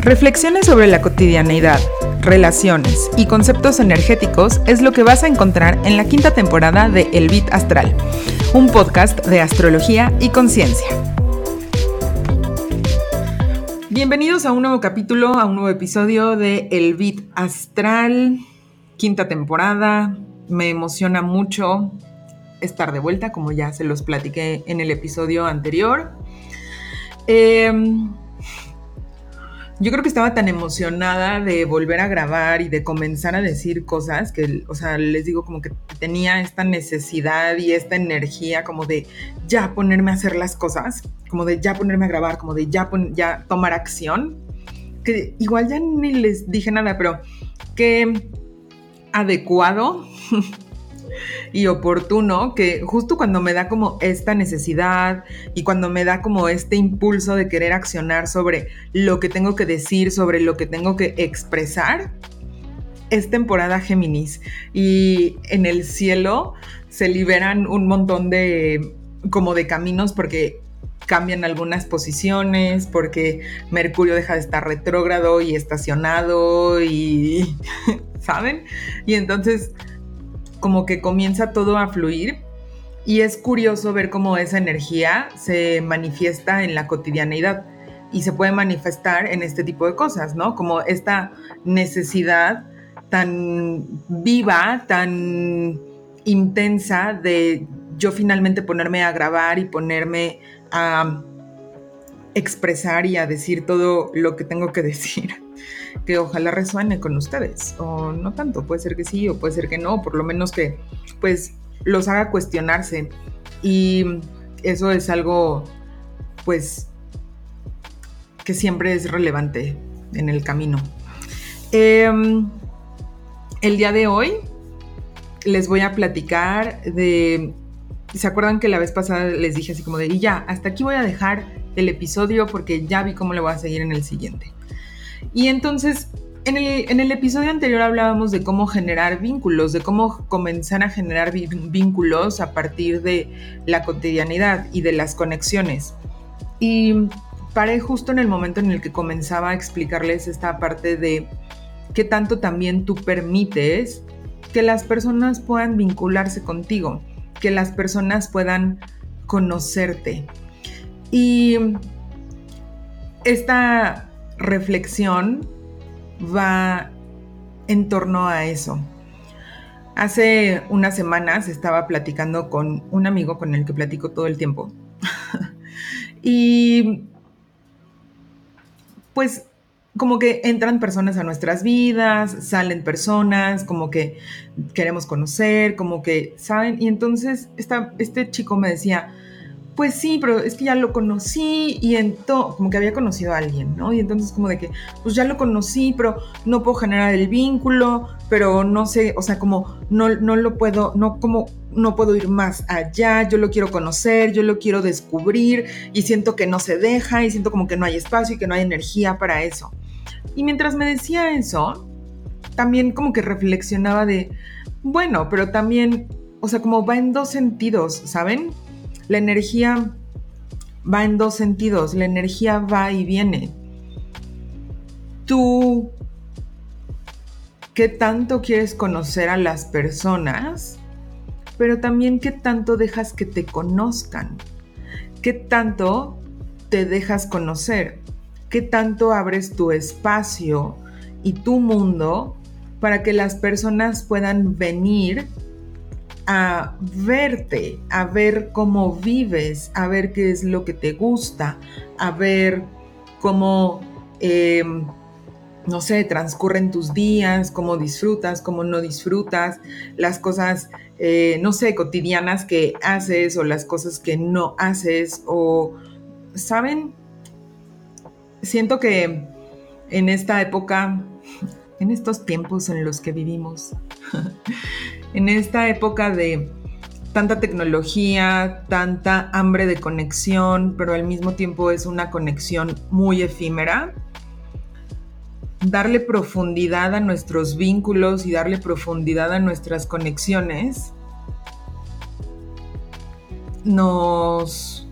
Reflexiones sobre la cotidianeidad, relaciones y conceptos energéticos es lo que vas a encontrar en la quinta temporada de El Bit Astral, un podcast de astrología y conciencia. Bienvenidos a un nuevo capítulo, a un nuevo episodio de El Bit Astral, quinta temporada. Me emociona mucho estar de vuelta, como ya se los platiqué en el episodio anterior. Eh, yo creo que estaba tan emocionada de volver a grabar y de comenzar a decir cosas que, o sea, les digo como que tenía esta necesidad y esta energía como de ya ponerme a hacer las cosas, como de ya ponerme a grabar, como de ya, ya tomar acción, que igual ya ni les dije nada, pero qué adecuado y oportuno que justo cuando me da como esta necesidad y cuando me da como este impulso de querer accionar sobre lo que tengo que decir, sobre lo que tengo que expresar, es temporada Géminis y en el cielo se liberan un montón de como de caminos porque cambian algunas posiciones, porque Mercurio deja de estar retrógrado y estacionado y, ¿saben? Y entonces como que comienza todo a fluir y es curioso ver cómo esa energía se manifiesta en la cotidianeidad y se puede manifestar en este tipo de cosas, ¿no? Como esta necesidad tan viva, tan intensa de yo finalmente ponerme a grabar y ponerme a expresar y a decir todo lo que tengo que decir que ojalá resuene con ustedes, o no tanto, puede ser que sí, o puede ser que no, por lo menos que pues los haga cuestionarse. Y eso es algo pues que siempre es relevante en el camino. Em, el día de hoy les voy a platicar de... ¿Se acuerdan que la vez pasada les dije así como de, y ya, hasta aquí voy a dejar el episodio porque ya vi cómo le voy a seguir en el siguiente? Y entonces, en el, episodio anterior hablábamos de cómo generar vínculos, de cómo comenzar a generar vínculos a partir de la cotidianidad y de las conexiones. Y paré justo en el momento en el que comenzaba a explicarles esta parte de qué tanto también tú permites que las personas puedan vincularse contigo, que las personas puedan conocerte. Y esta reflexión va en torno a eso. Hace unas semanas estaba platicando con un amigo con el que platico todo el tiempo. y pues como que entran personas a nuestras vidas, salen personas, como que queremos conocer, como que, ¿saben? Y entonces este chico me decía, pues sí, pero es que ya lo conocí y entonces, como que había conocido a alguien, ¿no? Y entonces como de que, pues ya lo conocí, pero no puedo generar el vínculo, pero no sé, o sea, como no, no lo puedo, no como no puedo ir más allá, yo lo quiero conocer, yo lo quiero descubrir y siento que no se deja y siento como que no hay espacio y que no hay energía para eso. Y mientras me decía eso, también como que reflexionaba de, bueno, pero también, o sea, como va en dos sentidos, ¿saben? La energía va en dos sentidos, la energía va y viene. Tú, ¿qué tanto quieres conocer a las personas? Pero también qué tanto dejas que te conozcan. ¿Qué tanto te dejas conocer? ¿Qué tanto abres tu espacio y tu mundo para que las personas puedan venir a verte, a ver cómo vives, a ver qué es lo que te gusta, a ver cómo, em, no sé, transcurren tus días, cómo disfrutas, cómo no disfrutas, las cosas, eh, no sé, cotidianas que haces o las cosas que no haces o, ¿saben? Siento que en esta época, en estos tiempos en los que vivimos, en esta época de tanta tecnología, tanta hambre de conexión, pero al mismo tiempo es una conexión muy efímera, darle profundidad a nuestros vínculos y darle profundidad a nuestras conexiones nos...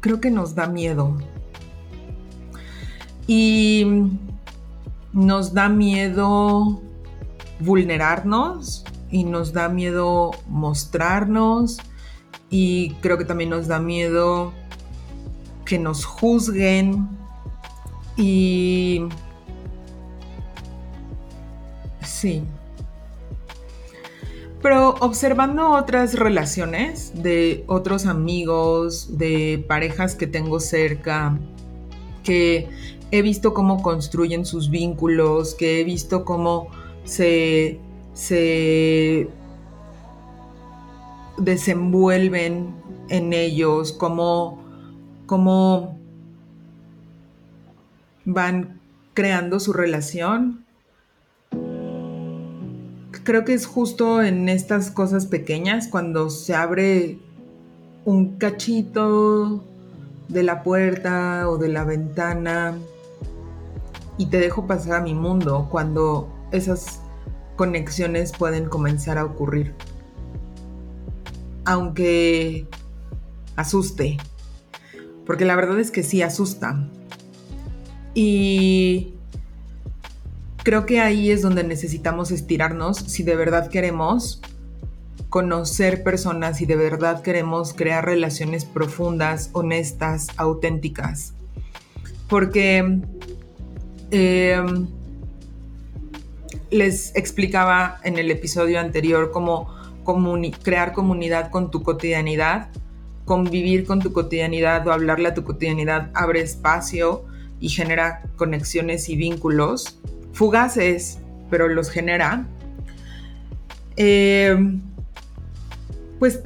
creo que nos da miedo. Y nos da miedo vulnerarnos y nos da miedo mostrarnos y creo que también nos da miedo que nos juzguen y sí. Pero observando otras relaciones de otros amigos, de parejas que tengo cerca, que he visto cómo construyen sus vínculos, que he visto cómo se, se desenvuelven en ellos, cómo, cómo van creando su relación. Creo que es justo en estas cosas pequeñas cuando se abre un cachito de la puerta o de la ventana y te dejo pasar a mi mundo cuando esas conexiones pueden comenzar a ocurrir. Aunque asuste, porque la verdad es que sí asusta. Y creo que ahí es donde necesitamos estirarnos si de verdad queremos conocer personas y de verdad queremos crear relaciones profundas, honestas, auténticas. Porque em, les explicaba en el episodio anterior cómo crear comunidad con tu cotidianidad, convivir con tu cotidianidad o hablarle a tu cotidianidad abre espacio y genera conexiones y vínculos fugaces, pero los genera. Em, pues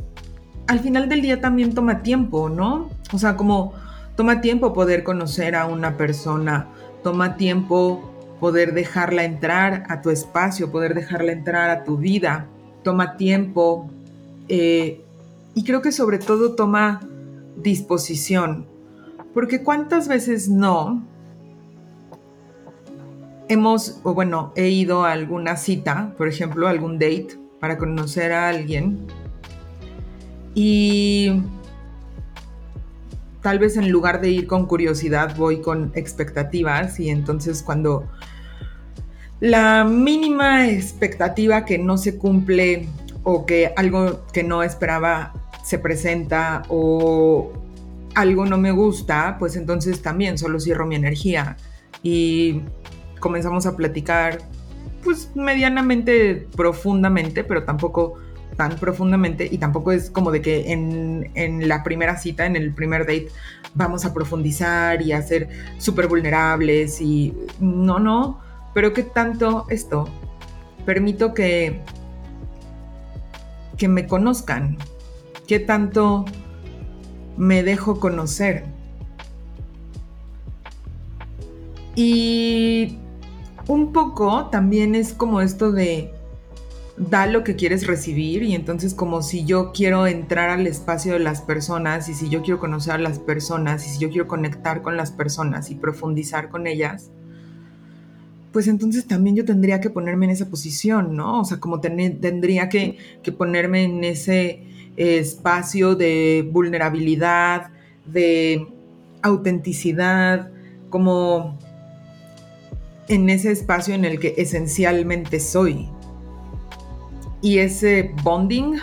al final del día también toma tiempo, ¿no? O sea, como toma tiempo poder conocer a una persona, toma tiempo poder dejarla entrar a tu espacio, poder dejarla entrar a tu vida, toma tiempo eh, y creo que sobre todo toma disposición, porque cuántas veces no hemos, o bueno, he ido a alguna cita, por ejemplo, algún date para conocer a alguien y tal vez en lugar de ir con curiosidad voy con expectativas y entonces cuando la mínima expectativa que no se cumple o que algo que no esperaba se presenta o algo no me gusta, pues entonces también solo cierro mi energía. Y comenzamos a platicar pues medianamente profundamente, pero tampoco tan profundamente. Y tampoco es como de que en, la primera cita, en el primer date, vamos a profundizar y a ser súper vulnerables y no, no, pero que tanto esto permito que, que me conozcan, que tanto me dejo conocer. Y un poco también es como esto de da lo que quieres recibir y entonces como si yo quiero entrar al espacio de las personas y si yo quiero conocer a las personas y si yo quiero conectar con las personas y profundizar con ellas, pues entonces también yo tendría que ponerme en esa posición, ¿no? O sea, como tendría que, que, ponerme en ese espacio de vulnerabilidad, de autenticidad, como en ese espacio en el que esencialmente soy, y ese bonding,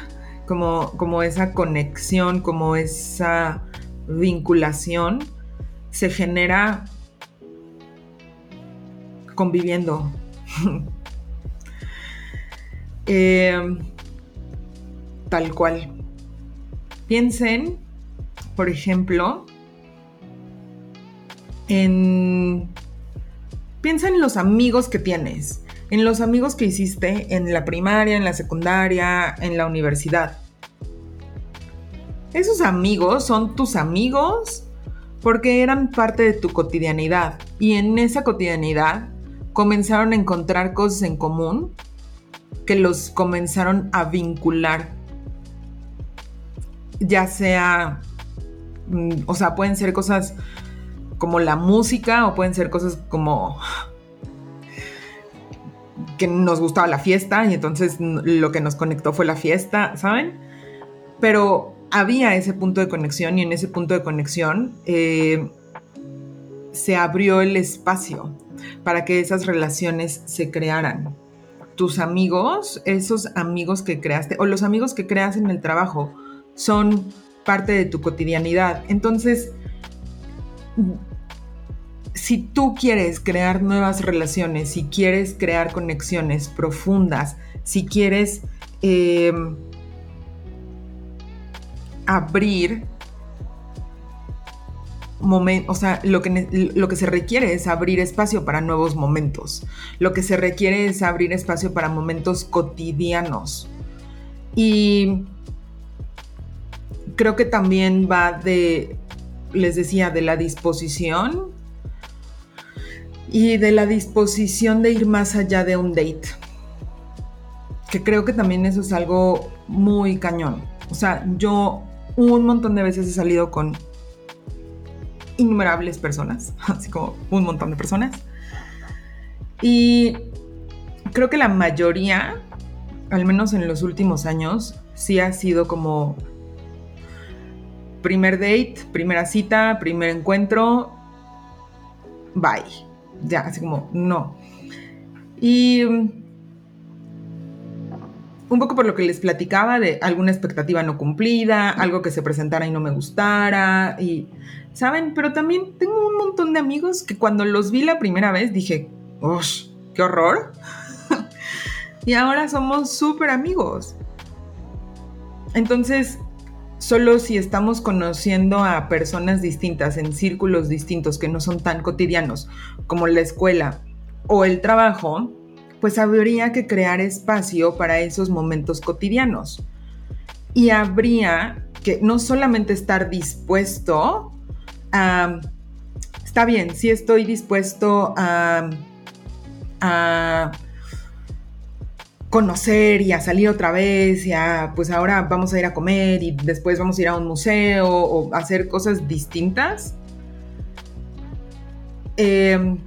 como, como esa conexión, como esa vinculación, se genera conviviendo. Eh, tal cual. Piensen, por ejemplo, en... Piensa en los amigos que tienes en los amigos que hiciste en la primaria, en la secundaria, en la universidad. Esos amigos son tus amigos porque eran parte de tu cotidianidad y en esa cotidianidad comenzaron a encontrar cosas en común que los comenzaron a vincular. Ya sea, mm, o sea, pueden ser cosas como la música o pueden ser cosas como que nos gustaba la fiesta y entonces lo que nos conectó fue la fiesta, ¿saben? Pero había ese punto de conexión y en ese punto de conexión eh, se abrió el espacio para que esas relaciones se crearan. Tus amigos, esos amigos que creaste, o los amigos que creas en el trabajo, son parte de tu cotidianidad. Entonces, si tú quieres crear nuevas relaciones, si quieres crear conexiones profundas, si quieres em, abrir o sea, lo que, lo que se requiere es abrir espacio para nuevos momentos. Lo que se requiere es abrir espacio para momentos cotidianos. Y creo que también va de, les decía, de la disposición y de la disposición de ir más allá de un date. Que creo que también eso es algo muy cañón. O sea, yo un montón de veces he salido con innumerables personas, así como un montón de personas. Y creo que la mayoría, al menos en los últimos años, sí ha sido como primer date, primera cita, primer encuentro, bye. Ya, así como, no. Y un poco por lo que les platicaba de alguna expectativa no cumplida, algo que se presentara y no me gustara, y, ¿saben? Pero también tengo un montón de amigos que cuando los vi la primera vez dije, ¡Ush! ¡Qué horror! y ahora somos súper amigos. Entonces, solo si estamos conociendo a personas distintas en círculos distintos que no son tan cotidianos como la escuela o el trabajo, pues habría que crear espacio para esos momentos cotidianos. Y habría que no solamente estar dispuesto Está bien, sí estoy dispuesto a, a conocer y a salir otra vez y a, pues ahora vamos a ir a comer y después vamos a ir a un museo o hacer cosas distintas. Eh,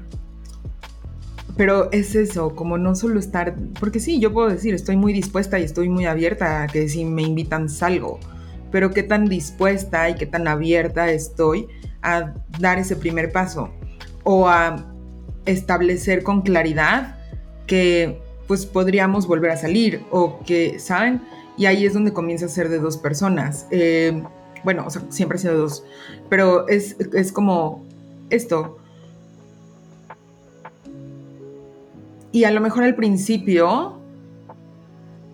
pero es eso, como no solo estar, porque sí, yo puedo decir, estoy muy dispuesta y estoy muy abierta a que si me invitan salgo, pero qué tan dispuesta y qué tan abierta estoy a dar ese primer paso o a establecer con claridad que pues podríamos volver a salir o que, ¿saben? Y ahí es donde comienza a ser de dos personas. Eh, bueno, o sea, siempre ha sido dos, pero es, es como esto, Y a lo mejor al principio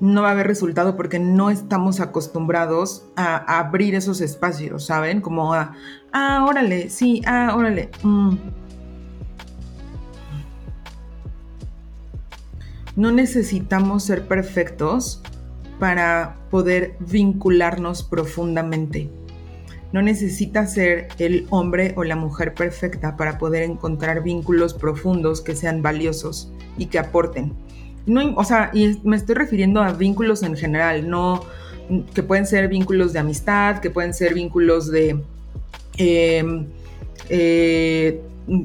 no va a haber resultado porque no estamos acostumbrados a, abrir esos espacios, ¿saben? Como a, ah, órale, sí, ah, órale. Mm. No necesitamos ser perfectos para poder vincularnos profundamente. No necesita ser el hombre o la mujer perfecta para poder encontrar vínculos profundos que sean valiosos y que aporten. No, o sea, y me estoy refiriendo a vínculos en general, no que pueden ser vínculos de amistad, que pueden ser vínculos de em, eh,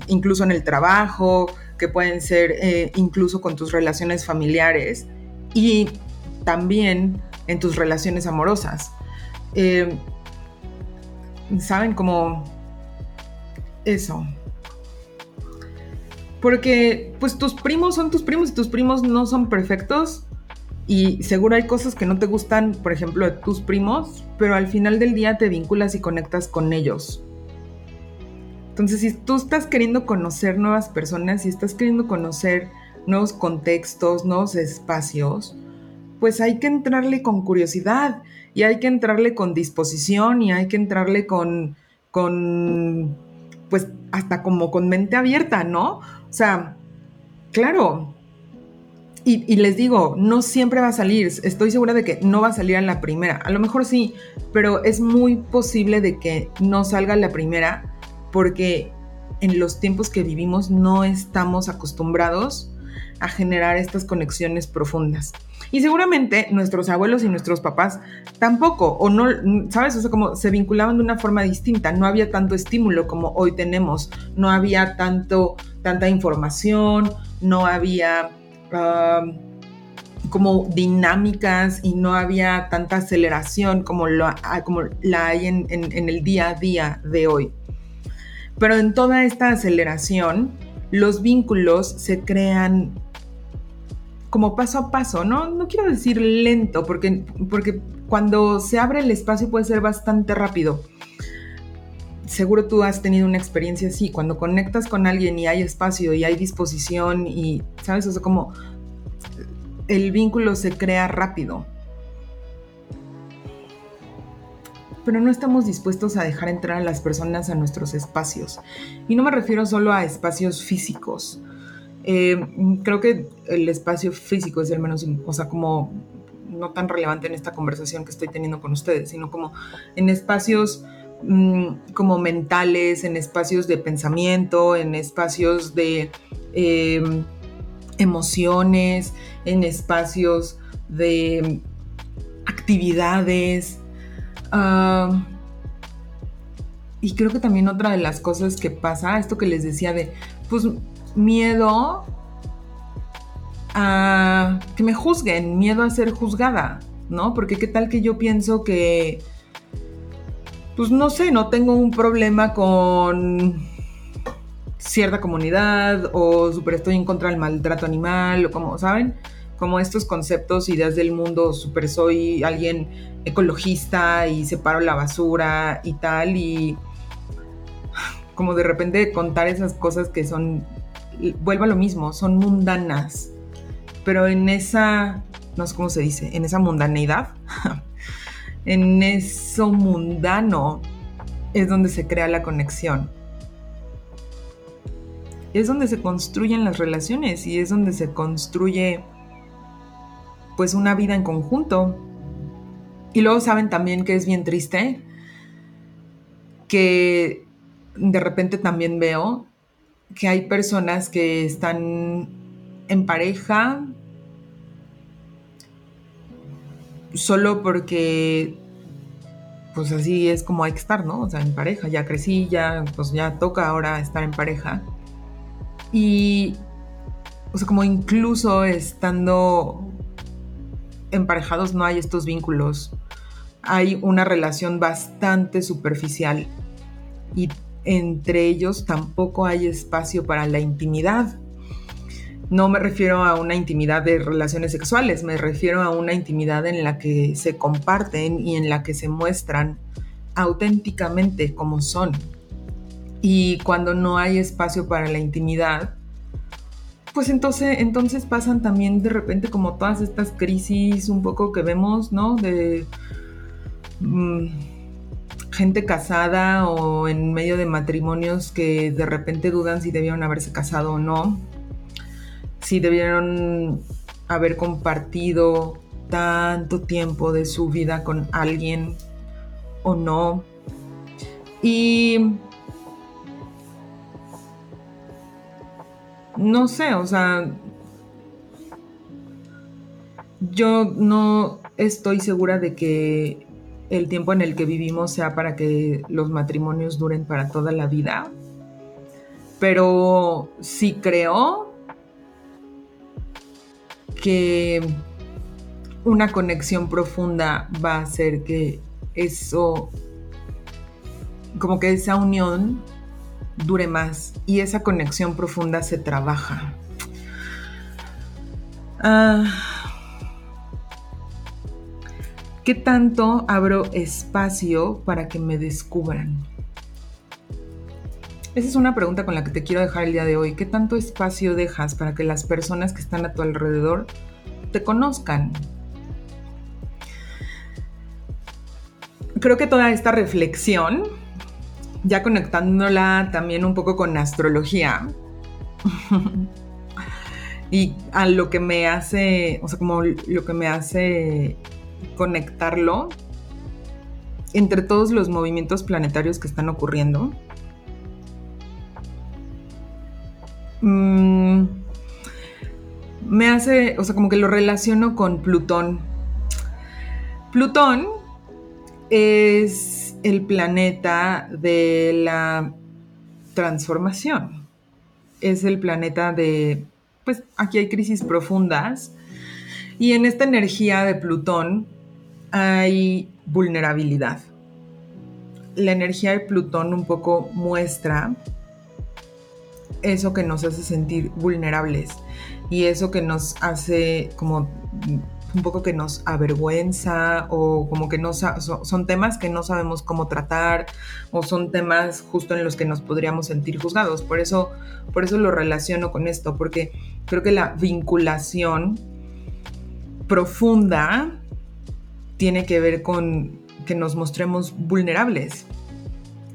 incluso en el trabajo, que pueden ser eh, incluso con tus relaciones familiares y también en tus relaciones amorosas. Em, ¿saben? Como eso. Porque pues tus primos son tus primos y tus primos no son perfectos y seguro hay cosas que no te gustan, por ejemplo, de tus primos, pero al final del día te vinculas y conectas con ellos. Entonces, si tú estás queriendo conocer nuevas personas, si estás queriendo conocer nuevos contextos, nuevos espacios, pues hay que entrarle con curiosidad y hay que entrarle con disposición y hay que entrarle con, con, pues hasta como con mente abierta, ¿no? O sea, claro. Y, les digo, no siempre va a salir, estoy segura de que no va a salir en la primera, a lo mejor sí, pero es muy posible de que no salga la primera porque en los tiempos que vivimos no estamos acostumbrados a generar estas conexiones profundas. Y seguramente nuestros abuelos y nuestros papás tampoco, o no, ¿sabes? O sea, como se vinculaban de una forma distinta, no había tanto estímulo como hoy tenemos, no había tanto, tanta información, no había como dinámicas y no había tanta aceleración como, lo, como la hay en, en el día a día de hoy. Pero en toda esta aceleración, los vínculos se crean como paso a paso, ¿no? No quiero decir lento, porque, porque cuando se abre el espacio puede ser bastante rápido. Seguro tú has tenido una experiencia así, cuando conectas con alguien y hay espacio y hay disposición y, ¿sabes? O sea, como el vínculo se crea rápido. Pero no estamos dispuestos a dejar entrar a las personas a nuestros espacios. Y no me refiero solo a espacios físicos. Eh, creo que el espacio físico es el menos, o sea, como no tan relevante en esta conversación que estoy teniendo con ustedes, sino como en espacios mm, como mentales, en espacios de pensamiento, en espacios de em, emociones, en espacios de actividades. Ah, y creo que también otra de las cosas que pasa, esto que les decía de, pues miedo a que me juzguen, miedo a ser juzgada, ¿no? Porque qué tal que yo pienso que, pues no sé, no tengo un problema con cierta comunidad o super estoy en contra del maltrato animal o como, ¿saben? Como estos conceptos, ideas del mundo, super soy alguien ecologista y separo la basura y tal y como de repente contar esas cosas que son, vuelvo a lo mismo, son mundanas, pero en esa, no sé cómo se dice, en esa mundaneidad, en eso mundano es donde se crea la conexión es donde se construyen las relaciones y es donde se construye pues una vida en conjunto. Y luego saben también que es bien triste que de repente también veo que hay personas que están en pareja solo porque pues así es como hay que estar, ¿no? O sea, en pareja, ya crecí, ya pues ya toca ahora estar en pareja y, o sea, como incluso estando emparejados no hay estos vínculos. Hay una relación bastante superficial y entre ellos tampoco hay espacio para la intimidad. No me refiero a una intimidad de relaciones sexuales, me refiero a una intimidad en la que se comparten y en la que se muestran auténticamente como son, y cuando no hay espacio para la intimidad, pues entonces, entonces pasan también de repente como todas estas crisis un poco que vemos, ¿no? De mm, gente casada o en medio de matrimonios que de repente dudan si debieron haberse casado o no, si debieron haber compartido tanto tiempo de su vida con alguien o no. Y no sé, o sea, yo no estoy segura de que el tiempo en el que vivimos sea para que los matrimonios duren para toda la vida, pero sí creo que una conexión profunda va a hacer que eso, como que esa unión dure más y esa conexión profunda se trabaja. Ah, ¿Qué tanto abro espacio para que me descubran? Esa es una pregunta con la que te quiero dejar el día de hoy. ¿Qué tanto espacio dejas para que las personas que están a tu alrededor te conozcan? Creo que toda esta reflexión ya conectándola también un poco con astrología. y a lo que me hace, o sea, como lo que me hace conectarlo entre todos los movimientos planetarios que están ocurriendo. Mm, me hace, o sea, como que lo relaciono con Plutón. Plutón es el planeta de la transformación. Es el planeta de, pues aquí hay crisis profundas y en esta energía de Plutón hay vulnerabilidad. la energía de Plutón un poco muestra eso que nos hace sentir vulnerables y eso que nos hace como un poco que nos avergüenza o como que no son temas que no sabemos cómo tratar o son temas justo en los que nos podríamos sentir juzgados. Por eso, por eso lo relaciono con esto, porque creo que la vinculación profunda tiene que ver con que nos mostremos vulnerables.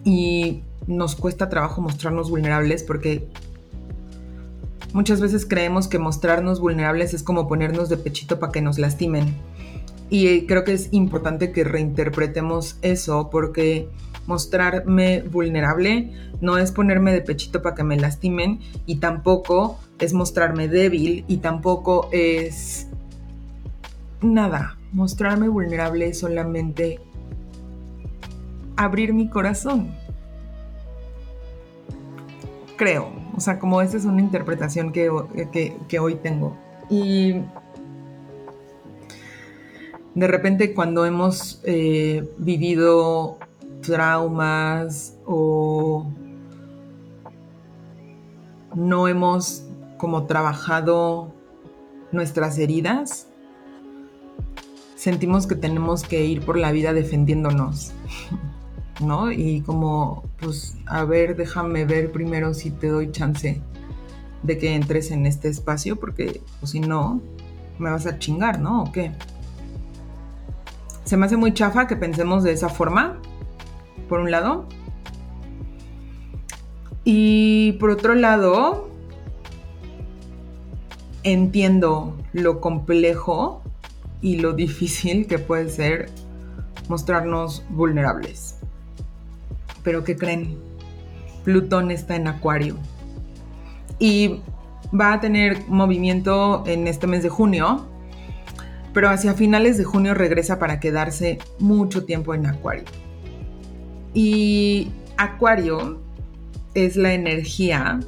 Y nos cuesta trabajo mostrarnos vulnerables porque Muchas veces creemos que mostrarnos vulnerables es como ponernos de pechito para que nos lastimen. Y creo que es importante que reinterpretemos eso porque mostrarme vulnerable no es ponerme de pechito para que me lastimen y tampoco es mostrarme débil y tampoco es nada. Mostrarme vulnerable es solamente abrir mi corazón. Creo. O sea, como esa es una interpretación que, hoy tengo. Y de repente cuando hemos eh, vivido traumas o no hemos como trabajado nuestras heridas, sentimos que tenemos que ir por la vida defendiéndonos. ¿no? Y como, pues, a ver, déjame ver primero si te doy chance de que entres en este espacio, porque pues, si no, me vas a chingar, ¿no? ¿O qué? Se me hace muy chafa que pensemos de esa forma, por un lado. Y por otro lado, entiendo lo complejo y lo difícil que puede ser mostrarnos vulnerables. Pero ¿qué creen? Plutón está en Acuario. Y va a tener movimiento en este mes de junio, pero hacia finales de junio regresa para quedarse mucho tiempo en Acuario. Y Acuario es la energía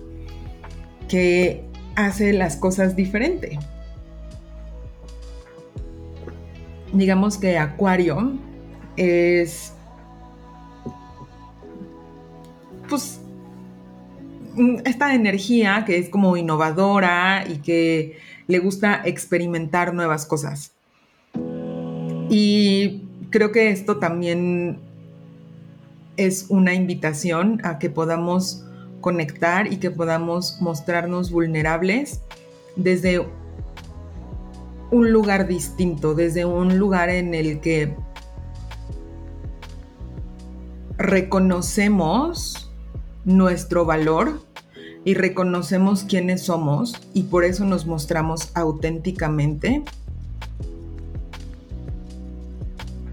que hace las cosas diferente. Digamos que Acuario es pues, mm, esta energía que es como innovadora y que le gusta experimentar nuevas cosas. Y creo que esto también es una invitación a que podamos conectar y que podamos mostrarnos vulnerables desde un lugar distinto, desde un lugar en el que reconocemos nuestro valor y reconocemos quiénes somos y por eso nos mostramos auténticamente.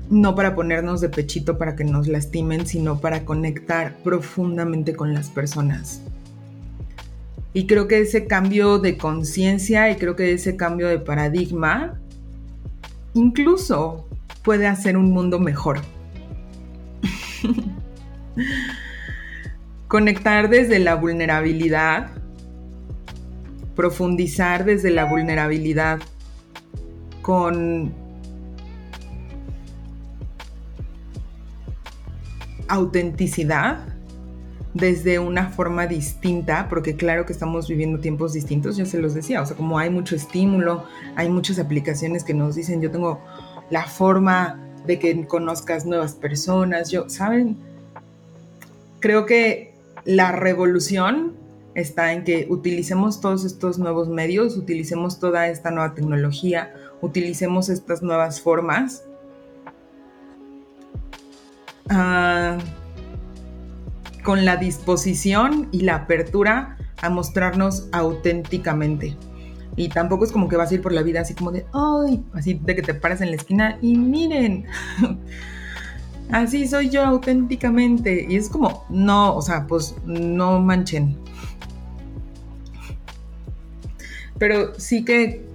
No para ponernos de pechito para que nos lastimen, sino para conectar profundamente con las personas. Y creo que ese cambio de conciencia y creo que ese cambio de paradigma incluso puede hacer un mundo mejor. Conectar desde la vulnerabilidad, profundizar desde la vulnerabilidad con autenticidad desde una forma distinta, porque claro que estamos viviendo tiempos distintos, ya se los decía, o sea, como hay mucho estímulo, hay muchas aplicaciones que nos dicen, yo tengo la forma de que conozcas nuevas personas, yo, ¿saben? Creo que la revolución está en que utilicemos todos estos nuevos medios, utilicemos toda esta nueva tecnología, utilicemos estas nuevas formas. Ah, con la disposición y la apertura a mostrarnos auténticamente. Y tampoco es como que vas a ir por la vida así como de, ay, así de que te paras en la esquina y miren, así soy yo auténticamente. Y es como, no, o sea, pues no manchen. Pero sí que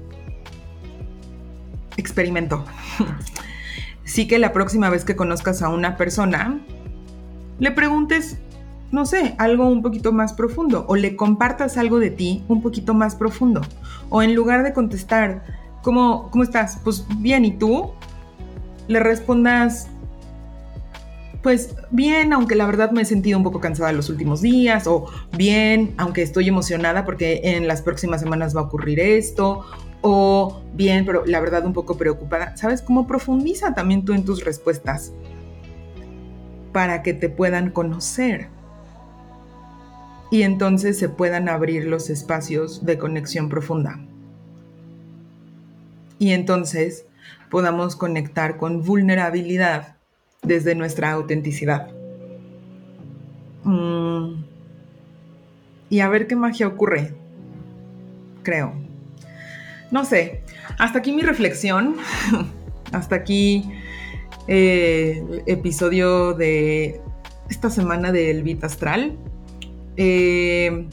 experimento. sí que la próxima vez que conozcas a una persona, le preguntes, no sé, algo un poquito más profundo o le compartas algo de ti un poquito más profundo. O en lugar de contestar, ¿cómo, cómo estás? Pues bien, ¿y tú? Le respondas, pues bien, aunque la verdad me he sentido un poco cansada los últimos días, o bien, aunque estoy emocionada porque en las próximas semanas va a ocurrir esto, o bien, pero la verdad un poco preocupada. ¿Sabes cómo profundiza también tú en tus respuestas para que te puedan conocer? Y entonces se puedan abrir los espacios de conexión profunda. Y entonces podamos conectar con vulnerabilidad desde nuestra autenticidad. Mm. Y a ver qué magia ocurre, creo. No sé, hasta aquí mi reflexión, hasta aquí eh, el episodio de esta semana del Vita Astral. Eh,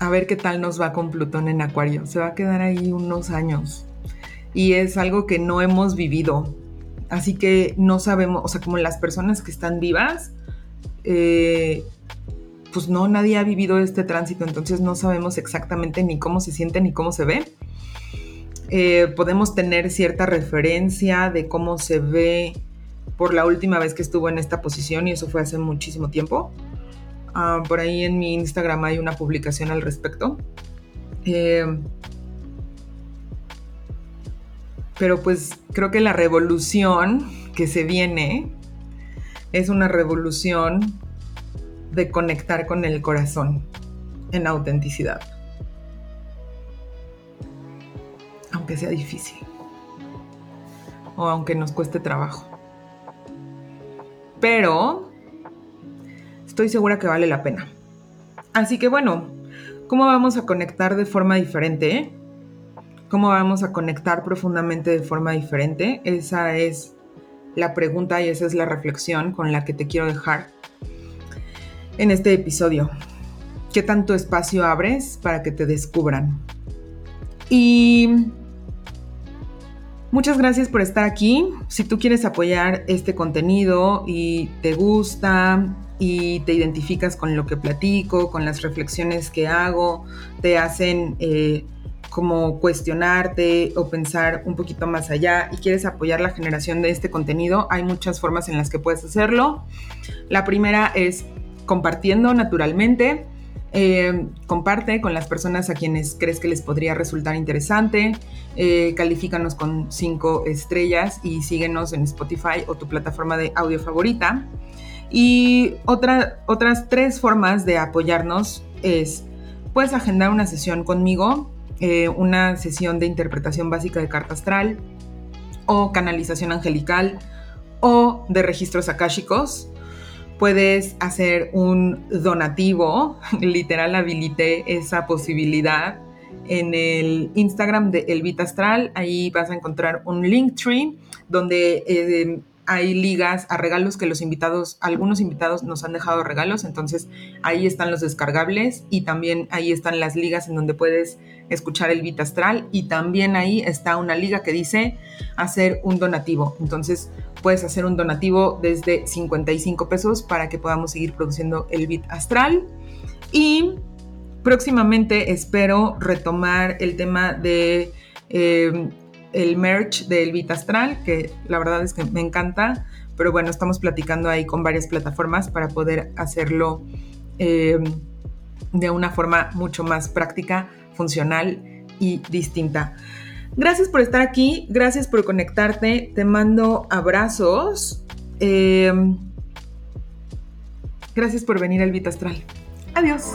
a ver qué tal nos va con Plutón en Acuario. Se va a quedar ahí unos años. Y es algo que no hemos vivido. Así que no sabemos, o sea, como las personas que están vivas, eh, pues no, nadie ha vivido este tránsito, entonces no sabemos exactamente ni cómo se siente ni cómo se ve. Eh, podemos tener cierta referencia de cómo se ve por la última vez que estuvo en esta posición y eso fue hace muchísimo tiempo. Ah, por ahí en mi Instagram hay una publicación al respecto. Eh, pero pues creo que la revolución que se viene es una revolución de conectar con el corazón en autenticidad. Aunque sea difícil. O aunque nos cueste trabajo. Pero estoy segura que vale la pena. Así que bueno, ¿cómo vamos a conectar de forma diferente? ¿Cómo vamos a conectar profundamente de forma diferente? Esa es la pregunta y esa es la reflexión con la que te quiero dejar en este episodio. ¿Qué tanto espacio abres para que te descubran? Y muchas gracias por estar aquí. Si tú quieres apoyar este contenido y te gusta y te identificas con lo que platico, con las reflexiones que hago, te hacen... Eh, como cuestionarte o pensar un poquito más allá y quieres apoyar la generación de este contenido, hay muchas formas en las que puedes hacerlo. La primera es compartiendo naturalmente. Eh, comparte con las personas a quienes crees que les podría resultar interesante. Eh, califícanos con cinco estrellas y síguenos en Spotify o tu plataforma de audio favorita. Y otra, otras tres formas de apoyarnos es, puedes agendar una sesión conmigo eh, una sesión de interpretación básica de carta astral o canalización angelical o de registros akáshicos. Puedes hacer un donativo, literal habilité esa posibilidad en el Instagram de Elvita Astral. Ahí vas a encontrar un link tree donde eh, hay ligas a regalos que los invitados, algunos invitados nos han dejado regalos, entonces ahí están los descargables y también ahí están las ligas en donde puedes escuchar el Vita Astral y también ahí está una liga que dice hacer un donativo. Entonces puedes hacer un donativo desde 55 pesos para que podamos seguir produciendo el Vita Astral y próximamente espero retomar el tema de eh, el merch del Vita Astral, que la verdad es que me encanta, pero bueno, estamos platicando ahí con varias plataformas para poder hacerlo eh, de una forma mucho más práctica, funcional y distinta. Gracias por estar aquí, gracias por conectarte, te mando abrazos. Eh, gracias por venir al Vita Astral. Adiós.